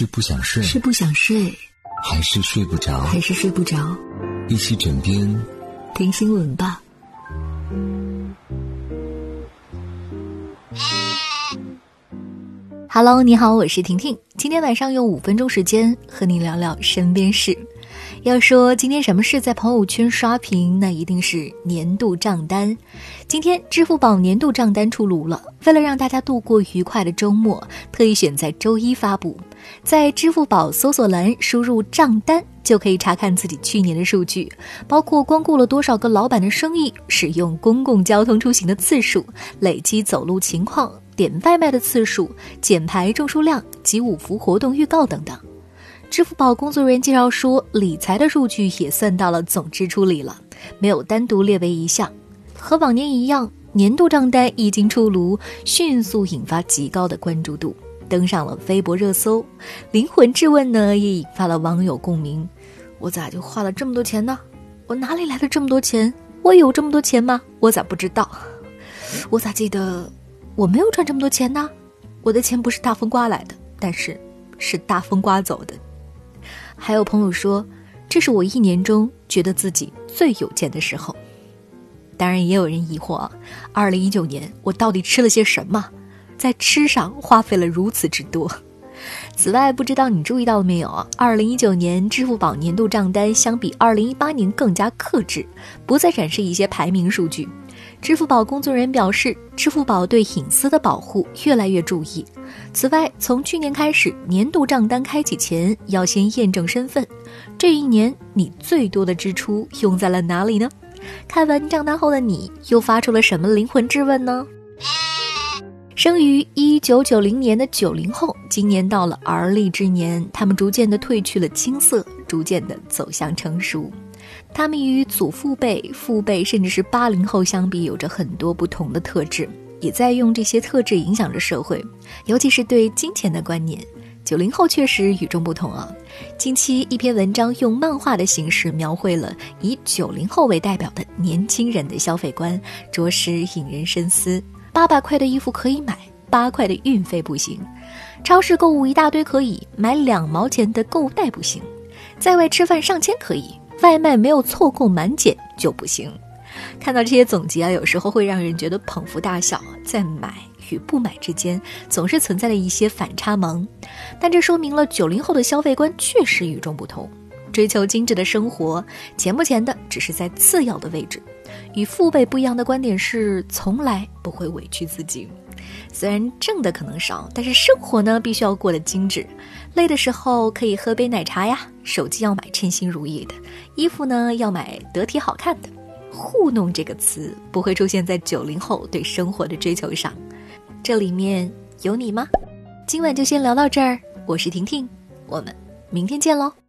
是不想睡，是不想睡，还是睡不着？还是睡不着？一起枕边听新闻吧。Hello，你好，我是婷婷。今天晚上用五分钟时间和你聊聊身边事。要说今天什么事在朋友圈刷屏，那一定是年度账单。今天支付宝年度账单出炉了，为了让大家度过愉快的周末，特意选在周一发布。在支付宝搜索栏输入账单，就可以查看自己去年的数据，包括光顾了多少个老板的生意，使用公共交通出行的次数，累积走路情况，点外卖的次数，减排中数量及五福活动预告等等。支付宝工作人员介绍说，理财的数据也算到了总支出里了，没有单独列为一项。和往年一样，年度账单一经出炉，迅速引发极高的关注度，登上了微博热搜。灵魂质问呢，也引发了网友共鸣：我咋就花了这么多钱呢？我哪里来的这么多钱？我有这么多钱吗？我咋不知道？我咋记得我没有赚这么多钱呢？我的钱不是大风刮来的，但是是大风刮走的。还有朋友说，这是我一年中觉得自己最有钱的时候。当然，也有人疑惑啊，二零一九年我到底吃了些什么，在吃上花费了如此之多。此外，不知道你注意到了没有啊？二零一九年支付宝年度账单相比二零一八年更加克制，不再展示一些排名数据。支付宝工作人员表示，支付宝对隐私的保护越来越注意。此外，从去年开始，年度账单开启前要先验证身份。这一年，你最多的支出用在了哪里呢？看完账单后的你，又发出了什么灵魂质问呢？生于一九九零年的九零后，今年到了而立之年，他们逐渐的褪去了青涩，逐渐的走向成熟。他们与祖父辈、父辈，甚至是八零后相比，有着很多不同的特质，也在用这些特质影响着社会，尤其是对金钱的观念。九零后确实与众不同啊！近期一篇文章用漫画的形式描绘了以九零后为代表的年轻人的消费观，着实引人深思。八百块的衣服可以买，八块的运费不行；超市购物一大堆可以买，两毛钱的购物袋不行；在外吃饭上千可以。外卖没有错购满减就不行。看到这些总结啊，有时候会让人觉得捧腹大笑。在买与不买之间，总是存在了一些反差萌。但这说明了九零后的消费观确实与众不同。追求精致的生活，钱不钱的只是在次要的位置。与父辈不一样的观点是，从来不会委屈自己。虽然挣的可能少，但是生活呢，必须要过得精致。累的时候可以喝杯奶茶呀，手机要买称心如意的，衣服呢要买得体好看的。糊弄这个词不会出现在九零后对生活的追求上，这里面有你吗？今晚就先聊到这儿，我是婷婷，我们明天见喽。